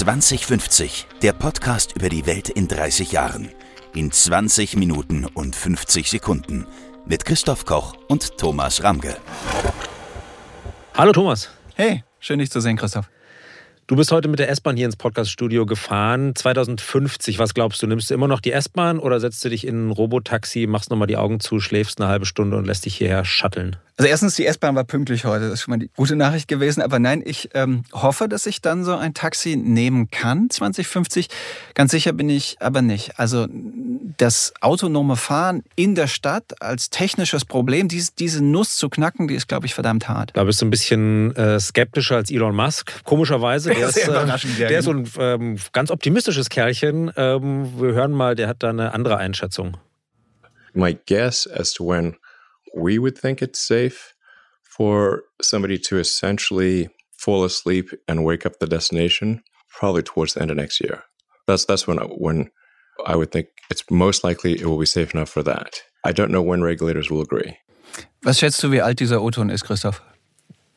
2050, der Podcast über die Welt in 30 Jahren. In 20 Minuten und 50 Sekunden. Mit Christoph Koch und Thomas Ramge. Hallo Thomas. Hey, schön dich zu sehen, Christoph. Du bist heute mit der S-Bahn hier ins Podcaststudio gefahren. 2050, was glaubst du? Nimmst du immer noch die S-Bahn oder setzt du dich in ein Robotaxi, machst nochmal die Augen zu, schläfst eine halbe Stunde und lässt dich hierher shutteln? Also erstens, die S-Bahn war pünktlich heute. Das ist schon mal die gute Nachricht gewesen. Aber nein, ich ähm, hoffe, dass ich dann so ein Taxi nehmen kann, 2050. Ganz sicher bin ich aber nicht. Also das autonome Fahren in der Stadt als technisches Problem, dies, diese Nuss zu knacken, die ist, glaube ich, verdammt hart. Da bist du ein bisschen äh, skeptischer als Elon Musk. Komischerweise. Der, ist, äh, der ist so ein ähm, ganz optimistisches Kerlchen. Ähm, wir hören mal, der hat da eine andere Einschätzung. My guess as to when we would think it's safe for somebody to essentially fall asleep and wake up the destination probably towards the end of next year. That's that's when I, when I would think it's most likely it will be safe enough for that. I don't know when regulators will agree. Was schätzt du, wie alt dieser O-Ton ist, Christoph?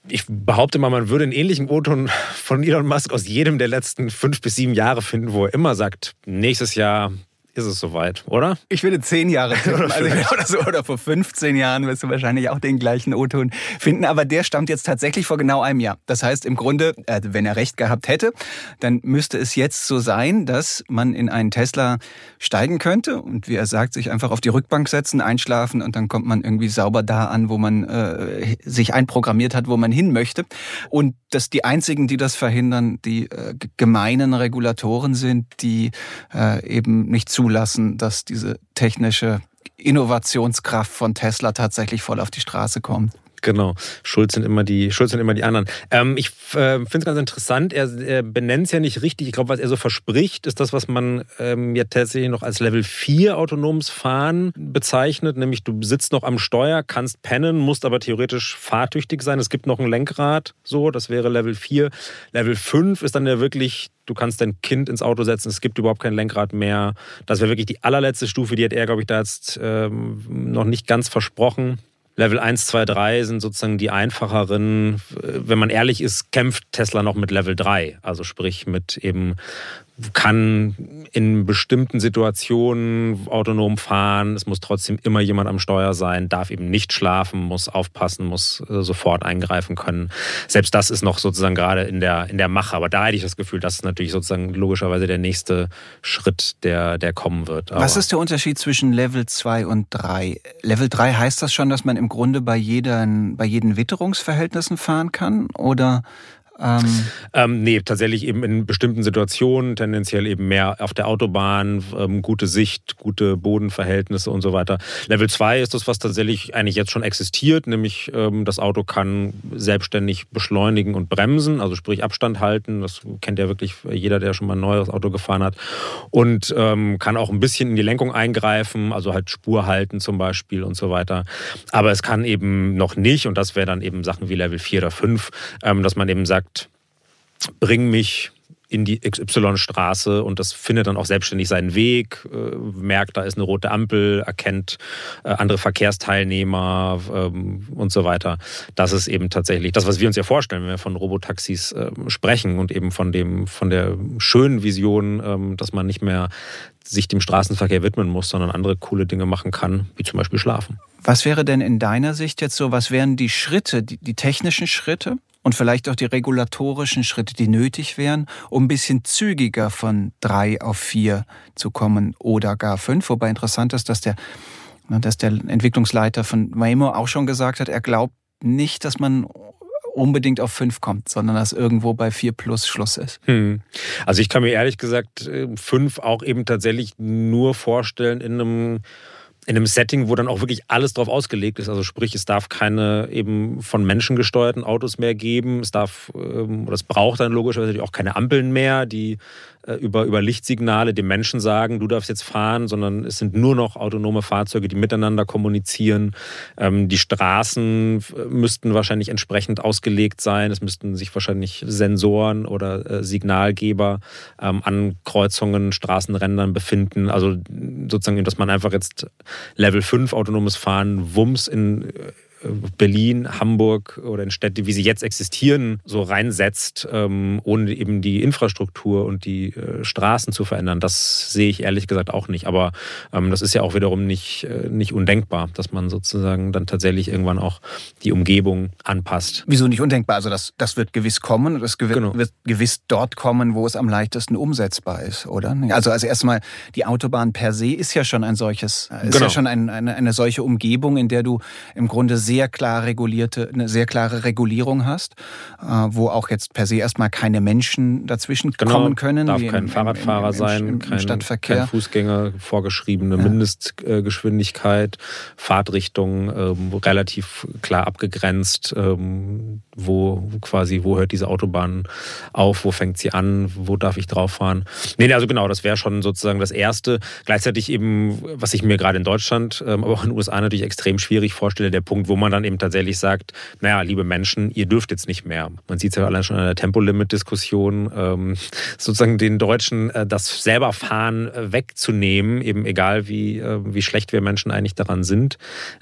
Ich behaupte mal, man würde einen ähnlichen O-Ton von Elon Musk aus jedem der letzten fünf bis sieben Jahre finden, wo er immer sagt, nächstes Jahr ist es soweit, oder? Ich würde zehn Jahre tippen, also oder, so, oder vor 15 Jahren wirst du wahrscheinlich auch den gleichen O-Ton finden. Aber der stammt jetzt tatsächlich vor genau einem Jahr. Das heißt im Grunde, äh, wenn er recht gehabt hätte, dann müsste es jetzt so sein, dass man in einen Tesla steigen könnte und wie er sagt, sich einfach auf die Rückbank setzen, einschlafen und dann kommt man irgendwie sauber da an, wo man äh, sich einprogrammiert hat, wo man hin möchte. Und dass die einzigen, die das verhindern, die äh, gemeinen Regulatoren sind, die äh, eben nicht zu zulassen, dass diese technische Innovationskraft von Tesla tatsächlich voll auf die Straße kommt. Genau. Schuld sind immer die, Schuld sind immer die anderen. Ähm, ich äh, finde es ganz interessant. Er, er benennt es ja nicht richtig. Ich glaube, was er so verspricht, ist das, was man ähm, ja tatsächlich noch als Level 4 autonomes Fahren bezeichnet. Nämlich du sitzt noch am Steuer, kannst pennen, musst aber theoretisch fahrtüchtig sein. Es gibt noch ein Lenkrad, so, das wäre Level 4. Level 5 ist dann ja wirklich du kannst dein Kind ins Auto setzen, es gibt überhaupt kein Lenkrad mehr. Das wäre wirklich die allerletzte Stufe, die hat er, glaube ich, da jetzt ähm, noch nicht ganz versprochen. Level 1, 2, 3 sind sozusagen die einfacheren. Wenn man ehrlich ist, kämpft Tesla noch mit Level 3. Also sprich mit eben kann in bestimmten Situationen autonom fahren. Es muss trotzdem immer jemand am Steuer sein, darf eben nicht schlafen, muss aufpassen, muss äh, sofort eingreifen können. Selbst das ist noch sozusagen gerade in der, in der Mache. Aber da hätte ich das Gefühl, das ist natürlich sozusagen logischerweise der nächste Schritt, der, der kommen wird. Aber Was ist der Unterschied zwischen Level 2 und 3? Level 3 heißt das schon, dass man im Grunde bei, jeden, bei jeden Witterungsverhältnissen fahren kann? Oder ähm, ähm, nee, tatsächlich eben in bestimmten Situationen, tendenziell eben mehr auf der Autobahn, ähm, gute Sicht, gute Bodenverhältnisse und so weiter. Level 2 ist das, was tatsächlich eigentlich jetzt schon existiert, nämlich ähm, das Auto kann selbstständig beschleunigen und bremsen, also sprich Abstand halten. Das kennt ja wirklich jeder, der schon mal ein neues Auto gefahren hat. Und ähm, kann auch ein bisschen in die Lenkung eingreifen, also halt Spur halten zum Beispiel und so weiter. Aber es kann eben noch nicht, und das wäre dann eben Sachen wie Level 4 oder 5, ähm, dass man eben sagt, sagt, bring mich in die XY-Straße und das findet dann auch selbstständig seinen Weg, äh, merkt, da ist eine rote Ampel, erkennt äh, andere Verkehrsteilnehmer ähm, und so weiter. Das ist eben tatsächlich das, was wir uns ja vorstellen, wenn wir von Robotaxis äh, sprechen und eben von dem, von der schönen Vision, ähm, dass man nicht mehr sich dem Straßenverkehr widmen muss, sondern andere coole Dinge machen kann, wie zum Beispiel schlafen. Was wäre denn in deiner Sicht jetzt so, was wären die Schritte, die, die technischen Schritte, und vielleicht auch die regulatorischen Schritte, die nötig wären, um ein bisschen zügiger von drei auf vier zu kommen oder gar fünf. Wobei interessant ist, dass der, dass der Entwicklungsleiter von Waymo auch schon gesagt hat, er glaubt nicht, dass man unbedingt auf fünf kommt, sondern dass irgendwo bei vier plus Schluss ist. Hm. Also ich kann mir ehrlich gesagt äh, fünf auch eben tatsächlich nur vorstellen in einem in einem Setting, wo dann auch wirklich alles drauf ausgelegt ist. Also sprich, es darf keine eben von Menschen gesteuerten Autos mehr geben. Es darf ähm, oder es braucht dann logischerweise auch keine Ampeln mehr, die über, über Lichtsignale dem Menschen sagen, du darfst jetzt fahren, sondern es sind nur noch autonome Fahrzeuge, die miteinander kommunizieren. Ähm, die Straßen äh, müssten wahrscheinlich entsprechend ausgelegt sein. Es müssten sich wahrscheinlich Sensoren oder äh, Signalgeber ähm, an Kreuzungen, Straßenrändern befinden. Also sozusagen, dass man einfach jetzt Level 5 autonomes Fahren Wumms in Berlin, Hamburg oder in Städte, wie sie jetzt existieren, so reinsetzt, ähm, ohne eben die Infrastruktur und die äh, Straßen zu verändern. Das sehe ich ehrlich gesagt auch nicht. Aber ähm, das ist ja auch wiederum nicht, äh, nicht undenkbar, dass man sozusagen dann tatsächlich irgendwann auch die Umgebung anpasst. Wieso nicht undenkbar? Also das, das wird gewiss kommen und das genau. wird gewiss dort kommen, wo es am leichtesten umsetzbar ist, oder? Also, also erstmal, die Autobahn per se ist ja schon ein solches, ist genau. ja schon ein, eine, eine solche Umgebung, in der du im Grunde sehr klar regulierte, eine sehr klare Regulierung hast, äh, wo auch jetzt per se erstmal keine Menschen dazwischen genau. kommen können. Darf kein im, Fahrradfahrer im, im, sein, kein, Stadtverkehr. kein Fußgänger, vorgeschriebene ja. Mindestgeschwindigkeit, Fahrtrichtung ähm, relativ klar abgegrenzt, ähm, wo quasi, wo hört diese Autobahn auf, wo fängt sie an, wo darf ich drauf fahren. Nee, also genau, das wäre schon sozusagen das Erste. Gleichzeitig eben, was ich mir gerade in Deutschland, ähm, aber auch in den USA natürlich extrem schwierig vorstelle, der Punkt, wo man dann eben tatsächlich sagt, naja, liebe Menschen, ihr dürft jetzt nicht mehr. Man sieht es ja allein schon an der Tempolimit-Diskussion, ähm, sozusagen den Deutschen äh, das selber Fahren äh, wegzunehmen, eben egal wie, äh, wie schlecht wir Menschen eigentlich daran sind.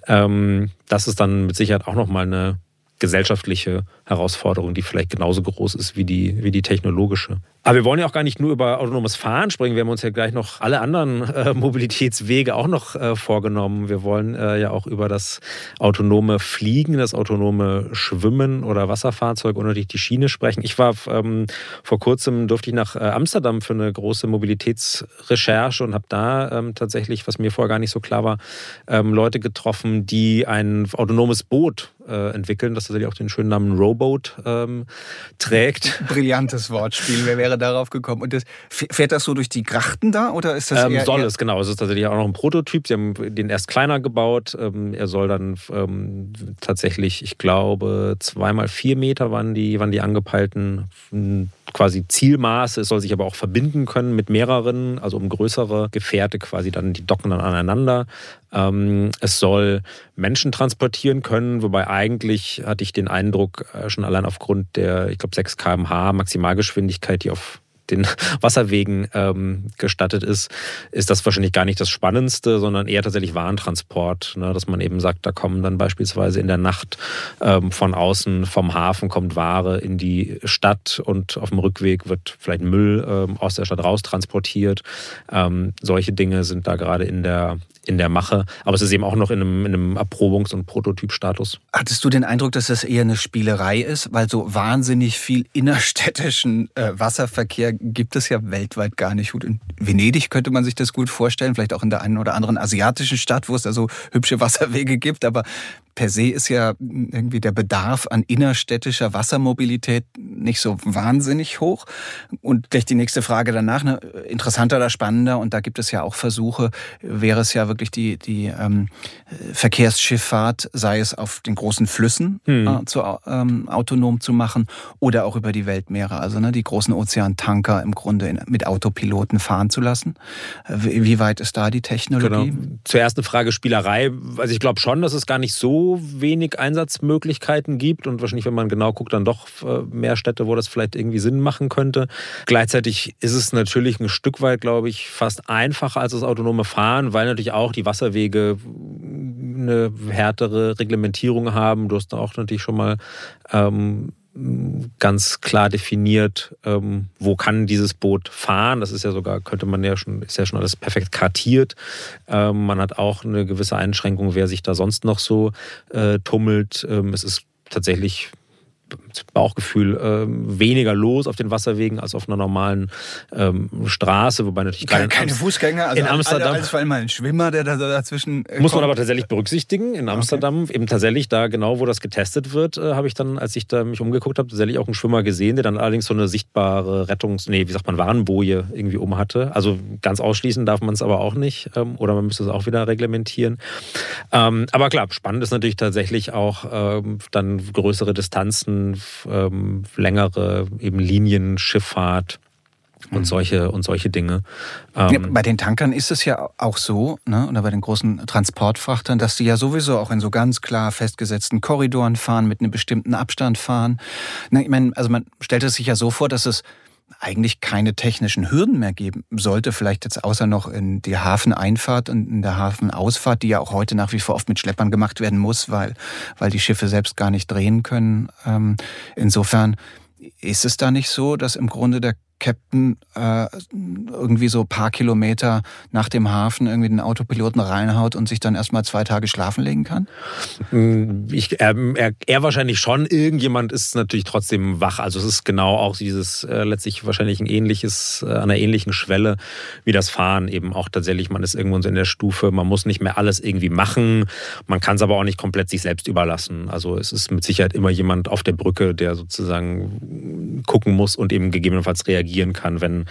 Ähm, das ist dann mit Sicherheit auch nochmal eine gesellschaftliche Herausforderung, die vielleicht genauso groß ist wie die, wie die technologische. Aber wir wollen ja auch gar nicht nur über autonomes Fahren sprechen. Wir haben uns ja gleich noch alle anderen äh, Mobilitätswege auch noch äh, vorgenommen. Wir wollen äh, ja auch über das autonome Fliegen, das autonome Schwimmen oder Wasserfahrzeug und natürlich die Schiene sprechen. Ich war ähm, vor kurzem, durfte ich nach äh, Amsterdam für eine große Mobilitätsrecherche und habe da ähm, tatsächlich, was mir vorher gar nicht so klar war, ähm, Leute getroffen, die ein autonomes Boot äh, entwickeln, das tatsächlich auch den schönen Namen Rowboat ähm, trägt. Brillantes Wortspiel. Wer wäre darauf gekommen. Und das, fährt das so durch die Grachten da oder ist das ähm, eher, Soll es, genau. Es ist tatsächlich auch noch ein Prototyp. Sie haben den erst kleiner gebaut. Ähm, er soll dann ähm, tatsächlich, ich glaube, zweimal vier Meter waren die, waren die angepeilten quasi Zielmaße. Es soll sich aber auch verbinden können mit mehreren, also um größere Gefährte quasi dann, die docken dann aneinander. Ähm, es soll Menschen transportieren können, wobei eigentlich hatte ich den Eindruck, äh, schon allein aufgrund der, ich glaube, 6 km/h Maximalgeschwindigkeit, die auf den Wasserwegen ähm, gestattet ist, ist das wahrscheinlich gar nicht das Spannendste, sondern eher tatsächlich Warentransport. Ne? Dass man eben sagt, da kommen dann beispielsweise in der Nacht ähm, von außen vom Hafen kommt Ware in die Stadt und auf dem Rückweg wird vielleicht Müll ähm, aus der Stadt raus transportiert. Ähm, solche Dinge sind da gerade in der in der Mache. Aber es ist eben auch noch in einem, in einem Erprobungs- und Prototypstatus. Hattest du den Eindruck, dass das eher eine Spielerei ist? Weil so wahnsinnig viel innerstädtischen äh, Wasserverkehr gibt es ja weltweit gar nicht. Gut, in Venedig könnte man sich das gut vorstellen, vielleicht auch in der einen oder anderen asiatischen Stadt, wo es da so hübsche Wasserwege gibt. Aber per se ist ja irgendwie der Bedarf an innerstädtischer Wassermobilität nicht so wahnsinnig hoch. Und gleich die nächste Frage danach, ne, interessanter oder spannender, und da gibt es ja auch Versuche, wäre es ja wirklich die, die ähm, Verkehrsschifffahrt, sei es auf den großen Flüssen hm. äh, zu, ähm, autonom zu machen oder auch über die Weltmeere, also ne, die großen Ozeantanker im Grunde in, mit Autopiloten fahren zu lassen. Wie, wie weit ist da die Technologie? Genau. Zur ersten Frage Spielerei. Also ich glaube schon, dass es gar nicht so wenig Einsatzmöglichkeiten gibt und wahrscheinlich, wenn man genau guckt, dann doch äh, mehr Städte, wo das vielleicht irgendwie Sinn machen könnte. Gleichzeitig ist es natürlich ein Stück weit, glaube ich, fast einfacher als das autonome Fahren, weil natürlich auch die Wasserwege eine härtere Reglementierung haben. Du hast da auch natürlich schon mal ähm, ganz klar definiert, ähm, wo kann dieses Boot fahren. Das ist ja sogar, könnte man ja schon, ist ja schon alles perfekt kartiert. Ähm, man hat auch eine gewisse Einschränkung, wer sich da sonst noch so äh, tummelt. Ähm, es ist tatsächlich Bauchgefühl äh, weniger los auf den Wasserwegen als auf einer normalen ähm, Straße, wobei natürlich keine, keine Fußgänger, also in Amsterdam alles vor allem mal ein Schwimmer, der da dazwischen äh, muss man aber tatsächlich berücksichtigen. In Amsterdam okay. eben tatsächlich da genau, wo das getestet wird, äh, habe ich dann, als ich da mich umgeguckt habe, tatsächlich auch einen Schwimmer gesehen, der dann allerdings so eine sichtbare Rettungs, nee, wie sagt man, Warnboje irgendwie um hatte. Also ganz ausschließen darf man es aber auch nicht, ähm, oder man müsste es auch wieder reglementieren. Ähm, aber klar, spannend ist natürlich tatsächlich auch ähm, dann größere Distanzen ähm, längere eben Linienschifffahrt und mhm. solche und solche Dinge. Ähm, ja, bei den Tankern ist es ja auch so, ne, oder bei den großen Transportfrachtern, dass die ja sowieso auch in so ganz klar festgesetzten Korridoren fahren, mit einem bestimmten Abstand fahren. Na, ich meine, also man stellt es sich ja so vor, dass es eigentlich keine technischen Hürden mehr geben sollte, vielleicht jetzt außer noch in die Hafeneinfahrt und in der Hafenausfahrt, die ja auch heute nach wie vor oft mit Schleppern gemacht werden muss, weil, weil die Schiffe selbst gar nicht drehen können. Ähm, insofern ist es da nicht so, dass im Grunde der Captain äh, irgendwie so paar Kilometer nach dem Hafen irgendwie den Autopiloten reinhaut und sich dann erstmal zwei Tage schlafen legen kann? Mm, ich, er, er, er, wahrscheinlich schon. Irgendjemand ist natürlich trotzdem wach. Also es ist genau auch dieses äh, letztlich wahrscheinlich ein ähnliches, äh, an einer ähnlichen Schwelle wie das Fahren. Eben auch tatsächlich, man ist irgendwo in der Stufe, man muss nicht mehr alles irgendwie machen. Man kann es aber auch nicht komplett sich selbst überlassen. Also es ist mit Sicherheit immer jemand auf der Brücke, der sozusagen gucken muss und eben gegebenenfalls reagieren kann, wenn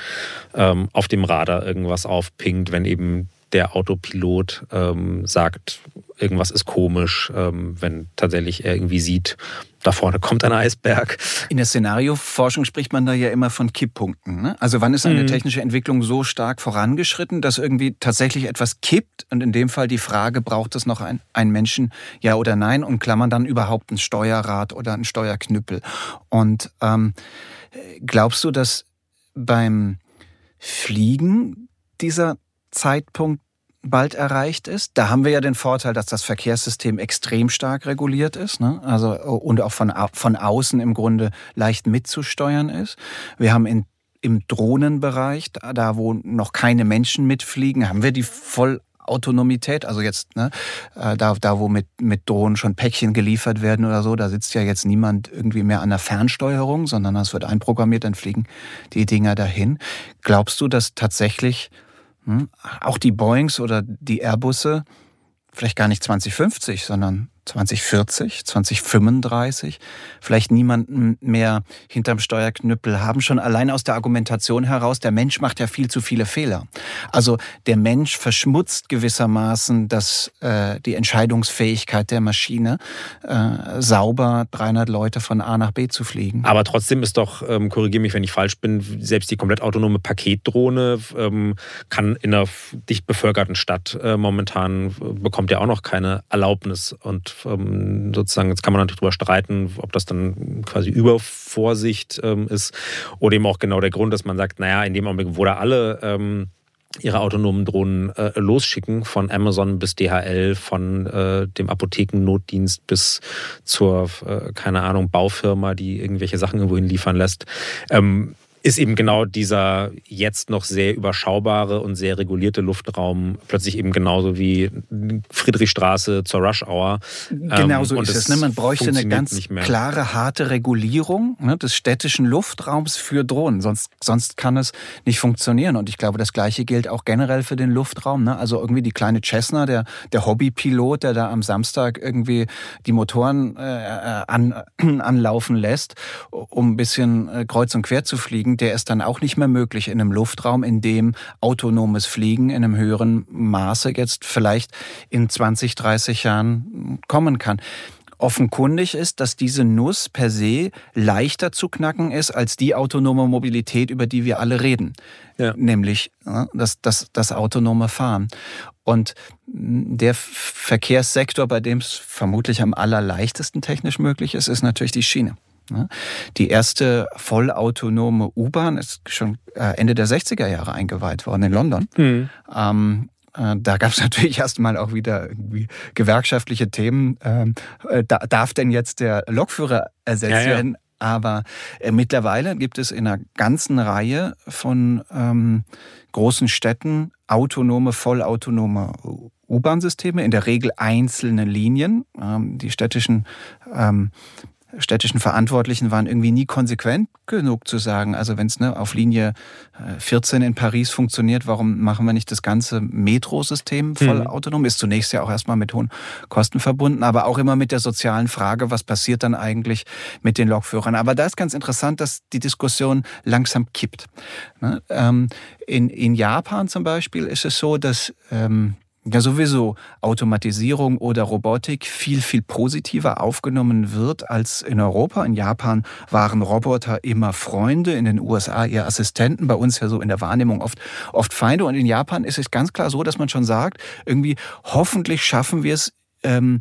ähm, auf dem Radar irgendwas aufpingt, wenn eben der Autopilot ähm, sagt, irgendwas ist komisch, ähm, wenn tatsächlich er irgendwie sieht, da vorne kommt ein Eisberg. In der Szenarioforschung spricht man da ja immer von Kipppunkten. Ne? Also wann ist eine mhm. technische Entwicklung so stark vorangeschritten, dass irgendwie tatsächlich etwas kippt und in dem Fall die Frage, braucht es noch ein, einen Menschen, ja oder nein, und klammern dann überhaupt ein Steuerrad oder ein Steuerknüppel. Und ähm, glaubst du, dass beim Fliegen dieser Zeitpunkt bald erreicht ist. Da haben wir ja den Vorteil, dass das Verkehrssystem extrem stark reguliert ist, ne? also und auch von, von außen im Grunde leicht mitzusteuern ist. Wir haben in, im Drohnenbereich, da wo noch keine Menschen mitfliegen, haben wir die voll Autonomität, also jetzt, ne, äh, da, da wo mit, mit Drohnen schon Päckchen geliefert werden oder so, da sitzt ja jetzt niemand irgendwie mehr an der Fernsteuerung, sondern das wird einprogrammiert, dann fliegen die Dinger dahin. Glaubst du, dass tatsächlich auch die Boeings oder die Airbusse vielleicht gar nicht 2050, sondern 2040, 2035 vielleicht niemanden mehr hinterm Steuerknüppel haben, schon allein aus der Argumentation heraus, der Mensch macht ja viel zu viele Fehler. Also der Mensch verschmutzt gewissermaßen das, äh, die Entscheidungsfähigkeit der Maschine, äh, sauber 300 Leute von A nach B zu fliegen. Aber trotzdem ist doch, ähm, korrigiere mich, wenn ich falsch bin, selbst die komplett autonome Paketdrohne ähm, kann in einer dicht bevölkerten Stadt äh, momentan, äh, bekommt ja auch noch keine Erlaubnis und ähm, sozusagen, jetzt kann man natürlich darüber streiten, ob das dann quasi Übervorsicht ähm, ist oder eben auch genau der Grund, dass man sagt, naja, in dem Augenblick, wo da alle ähm, ihre autonomen Drohnen äh, losschicken, von Amazon bis DHL, von äh, dem Apothekennotdienst bis zur, äh, keine Ahnung, Baufirma, die irgendwelche Sachen irgendwo hinliefern lässt. Ähm, ist eben genau dieser jetzt noch sehr überschaubare und sehr regulierte Luftraum plötzlich eben genauso wie Friedrichstraße zur Rush Hour. Genau so ähm, ist es. Ne? Man bräuchte eine ganz klare, harte Regulierung ne, des städtischen Luftraums für Drohnen. Sonst, sonst kann es nicht funktionieren. Und ich glaube, das Gleiche gilt auch generell für den Luftraum. Ne? Also irgendwie die kleine Cessna, der, der Hobbypilot, der da am Samstag irgendwie die Motoren äh, an, anlaufen lässt, um ein bisschen äh, kreuz und quer zu fliegen Fliegen, der ist dann auch nicht mehr möglich in einem Luftraum, in dem autonomes Fliegen in einem höheren Maße jetzt vielleicht in 20, 30 Jahren kommen kann offenkundig ist, dass diese Nuss per se leichter zu knacken ist als die autonome Mobilität, über die wir alle reden. Ja. Nämlich das, das, das autonome Fahren. Und der Verkehrssektor, bei dem es vermutlich am allerleichtesten technisch möglich ist, ist natürlich die Schiene. Ne? Die erste vollautonome U-Bahn ist schon äh, Ende der 60er Jahre eingeweiht worden in London. Mhm. Ähm, äh, da gab es natürlich erstmal auch wieder irgendwie gewerkschaftliche Themen. Ähm, äh, darf denn jetzt der Lokführer ersetzt ja, ja. werden? Aber äh, mittlerweile gibt es in einer ganzen Reihe von ähm, großen Städten autonome, vollautonome U-Bahn-Systeme, in der Regel einzelne Linien. Ähm, die städtischen ähm, städtischen Verantwortlichen waren irgendwie nie konsequent genug zu sagen, also wenn es ne, auf Linie 14 äh, in Paris funktioniert, warum machen wir nicht das ganze Metrosystem voll mhm. autonom? Ist zunächst ja auch erstmal mit hohen Kosten verbunden, aber auch immer mit der sozialen Frage, was passiert dann eigentlich mit den Lokführern? Aber da ist ganz interessant, dass die Diskussion langsam kippt. Ne? Ähm, in, in Japan zum Beispiel ist es so, dass ähm, ja sowieso Automatisierung oder Robotik viel, viel positiver aufgenommen wird als in Europa. In Japan waren Roboter immer Freunde, in den USA eher Assistenten, bei uns ja so in der Wahrnehmung oft, oft Feinde. Und in Japan ist es ganz klar so, dass man schon sagt, irgendwie hoffentlich schaffen wir es ähm,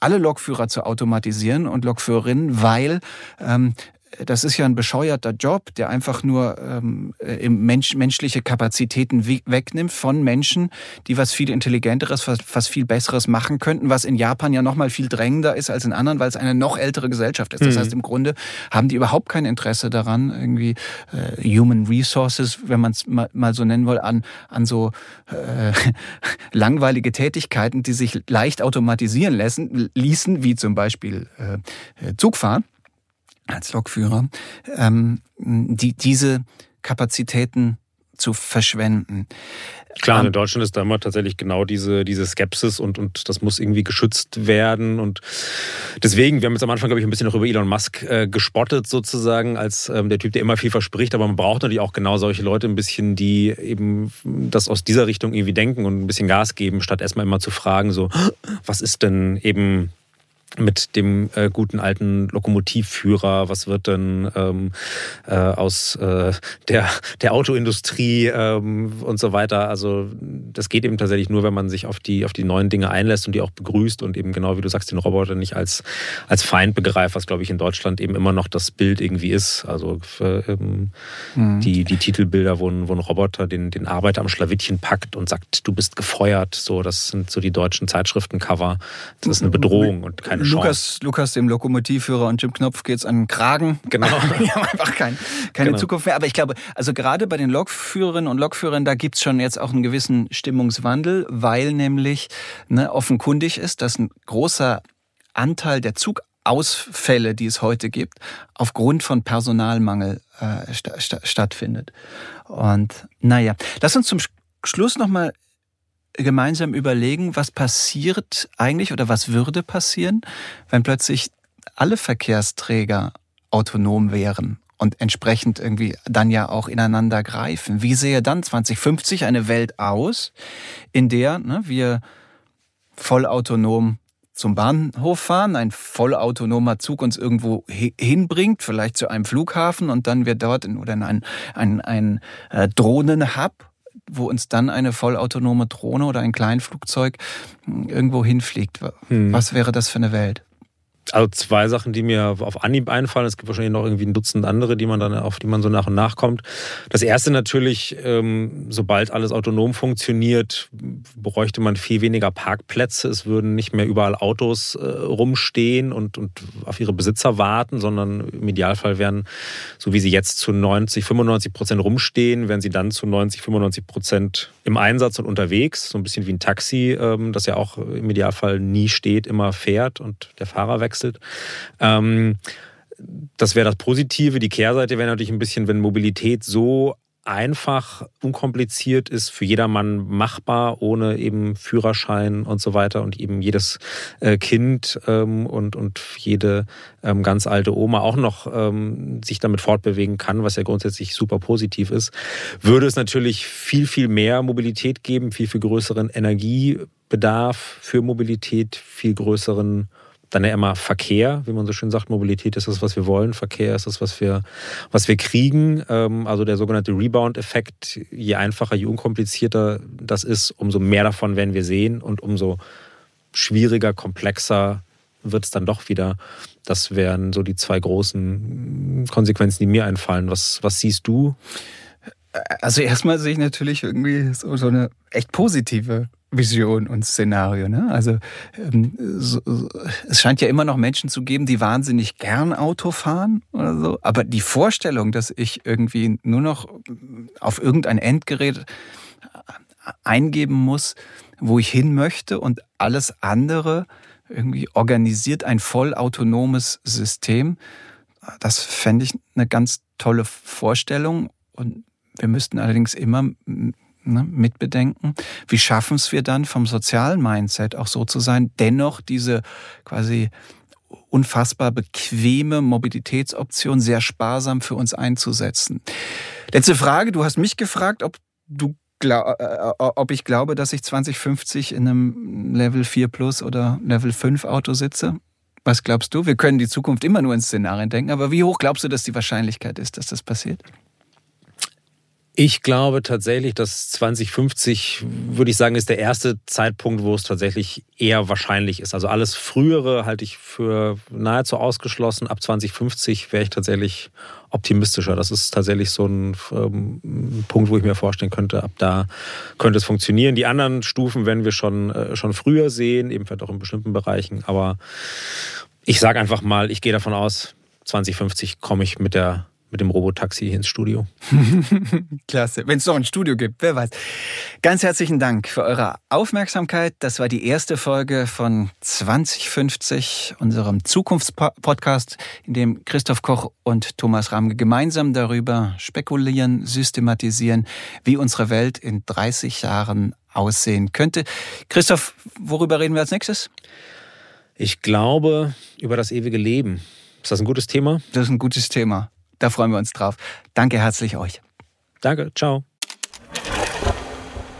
alle Lokführer zu automatisieren und Lokführerinnen, weil ähm, das ist ja ein bescheuerter Job, der einfach nur ähm, äh, Mensch, menschliche Kapazitäten wegnimmt von Menschen, die was viel Intelligenteres, was, was viel Besseres machen könnten, was in Japan ja noch mal viel drängender ist als in anderen, weil es eine noch ältere Gesellschaft ist. Das mhm. heißt, im Grunde haben die überhaupt kein Interesse daran, irgendwie äh, Human Resources, wenn man es mal, mal, so nennen will, an, an so äh, langweilige Tätigkeiten, die sich leicht automatisieren lassen, ließen, wie zum Beispiel äh, Zugfahren als Lokführer, ähm, die, diese Kapazitäten zu verschwenden. Klar, in Deutschland ist da immer tatsächlich genau diese, diese Skepsis und, und das muss irgendwie geschützt werden. Und deswegen, wir haben jetzt am Anfang, glaube ich, ein bisschen noch über Elon Musk äh, gespottet, sozusagen, als ähm, der Typ, der immer viel verspricht. Aber man braucht natürlich auch genau solche Leute ein bisschen, die eben das aus dieser Richtung irgendwie denken und ein bisschen Gas geben, statt erstmal immer zu fragen, so, was ist denn eben mit dem äh, guten alten Lokomotivführer, was wird denn ähm, äh, aus äh, der, der Autoindustrie ähm, und so weiter. Also das geht eben tatsächlich nur, wenn man sich auf die, auf die neuen Dinge einlässt und die auch begrüßt und eben genau wie du sagst, den Roboter nicht als, als Feind begreift, was glaube ich in Deutschland eben immer noch das Bild irgendwie ist. Also ähm, mhm. die, die Titelbilder, wo ein, wo ein Roboter den, den Arbeiter am Schlawittchen packt und sagt, du bist gefeuert. So, das sind so die deutschen Zeitschriftencover. Das ist eine Bedrohung und keine Lukas, Lukas, dem Lokomotivführer und Jim Knopf geht es an den Kragen. Genau. Die haben einfach kein, keine genau. Zukunft mehr. Aber ich glaube, also gerade bei den Lokführerinnen und Lokführern, da gibt es schon jetzt auch einen gewissen Stimmungswandel, weil nämlich ne, offenkundig ist, dass ein großer Anteil der Zugausfälle, die es heute gibt, aufgrund von Personalmangel äh, st st stattfindet. Und naja, lass uns zum Schluss nochmal gemeinsam überlegen, was passiert eigentlich oder was würde passieren, wenn plötzlich alle Verkehrsträger autonom wären und entsprechend irgendwie dann ja auch ineinander greifen. Wie sähe dann 2050 eine Welt aus, in der ne, wir vollautonom zum Bahnhof fahren, ein vollautonomer Zug uns irgendwo hinbringt, vielleicht zu einem Flughafen und dann wir dort in, oder in ein, ein, ein äh, Drohnenhub wo uns dann eine vollautonome Drohne oder ein Kleinflugzeug hm, irgendwo hinfliegt. Hm. Was wäre das für eine Welt? Also zwei Sachen, die mir auf Anhieb einfallen. Es gibt wahrscheinlich noch irgendwie ein Dutzend andere, die man dann auf die man so nach und nach kommt. Das erste natürlich, ähm, sobald alles autonom funktioniert, bräuchte man viel weniger Parkplätze. Es würden nicht mehr überall Autos äh, rumstehen und, und auf ihre Besitzer warten, sondern im Idealfall wären, so wie sie jetzt zu 90, 95 Prozent rumstehen, wären sie dann zu 90, 95 Prozent im Einsatz und unterwegs. So ein bisschen wie ein Taxi, ähm, das ja auch im Idealfall nie steht, immer fährt und der Fahrer wechselt gewechselt. Ähm, das wäre das Positive. Die Kehrseite wäre natürlich ein bisschen, wenn Mobilität so einfach, unkompliziert ist, für jedermann machbar, ohne eben Führerschein und so weiter und eben jedes äh, Kind ähm, und, und jede ähm, ganz alte Oma auch noch ähm, sich damit fortbewegen kann, was ja grundsätzlich super positiv ist, würde es natürlich viel, viel mehr Mobilität geben, viel, viel größeren Energiebedarf für Mobilität, viel größeren dann ja immer Verkehr, wie man so schön sagt. Mobilität ist das, was wir wollen. Verkehr ist das, was wir, was wir kriegen. Ähm, also der sogenannte Rebound-Effekt. Je einfacher, je unkomplizierter das ist, umso mehr davon werden wir sehen und umso schwieriger, komplexer wird es dann doch wieder. Das wären so die zwei großen Konsequenzen, die mir einfallen. Was, was siehst du? Also erstmal sehe ich natürlich irgendwie so, so eine echt positive Vision und Szenario. Ne? Also ähm, so, es scheint ja immer noch Menschen zu geben, die wahnsinnig gern Auto fahren oder so. Aber die Vorstellung, dass ich irgendwie nur noch auf irgendein Endgerät eingeben muss, wo ich hin möchte und alles andere irgendwie organisiert ein vollautonomes System, das fände ich eine ganz tolle Vorstellung. Und wir müssten allerdings immer ne, mitbedenken. Wie schaffen es wir dann vom sozialen Mindset auch so zu sein, dennoch diese quasi unfassbar bequeme Mobilitätsoption sehr sparsam für uns einzusetzen. Letzte Frage, du hast mich gefragt, ob du glaub, äh, äh, ob ich glaube, dass ich 2050 in einem Level 4 Plus oder Level 5 Auto sitze. Was glaubst du? Wir können die Zukunft immer nur in Szenarien denken, aber wie hoch glaubst du, dass die Wahrscheinlichkeit ist, dass das passiert? Ich glaube tatsächlich, dass 2050, würde ich sagen, ist der erste Zeitpunkt, wo es tatsächlich eher wahrscheinlich ist. Also alles Frühere halte ich für nahezu ausgeschlossen. Ab 2050 wäre ich tatsächlich optimistischer. Das ist tatsächlich so ein ähm, Punkt, wo ich mir vorstellen könnte, ab da könnte es funktionieren. Die anderen Stufen werden wir schon, äh, schon früher sehen, ebenfalls auch in bestimmten Bereichen. Aber ich sage einfach mal, ich gehe davon aus, 2050 komme ich mit der mit dem Robotaxi ins Studio. Klasse. Wenn es noch ein Studio gibt, wer weiß. Ganz herzlichen Dank für eure Aufmerksamkeit. Das war die erste Folge von 2050, unserem Zukunftspodcast, in dem Christoph Koch und Thomas Ramge gemeinsam darüber spekulieren, systematisieren, wie unsere Welt in 30 Jahren aussehen könnte. Christoph, worüber reden wir als nächstes? Ich glaube über das ewige Leben. Ist das ein gutes Thema? Das ist ein gutes Thema. Da freuen wir uns drauf. Danke herzlich euch. Danke, ciao.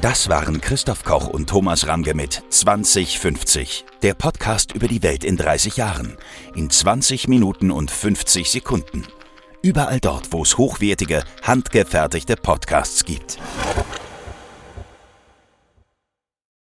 Das waren Christoph Koch und Thomas Ramge mit 2050, der Podcast über die Welt in 30 Jahren, in 20 Minuten und 50 Sekunden. Überall dort, wo es hochwertige, handgefertigte Podcasts gibt.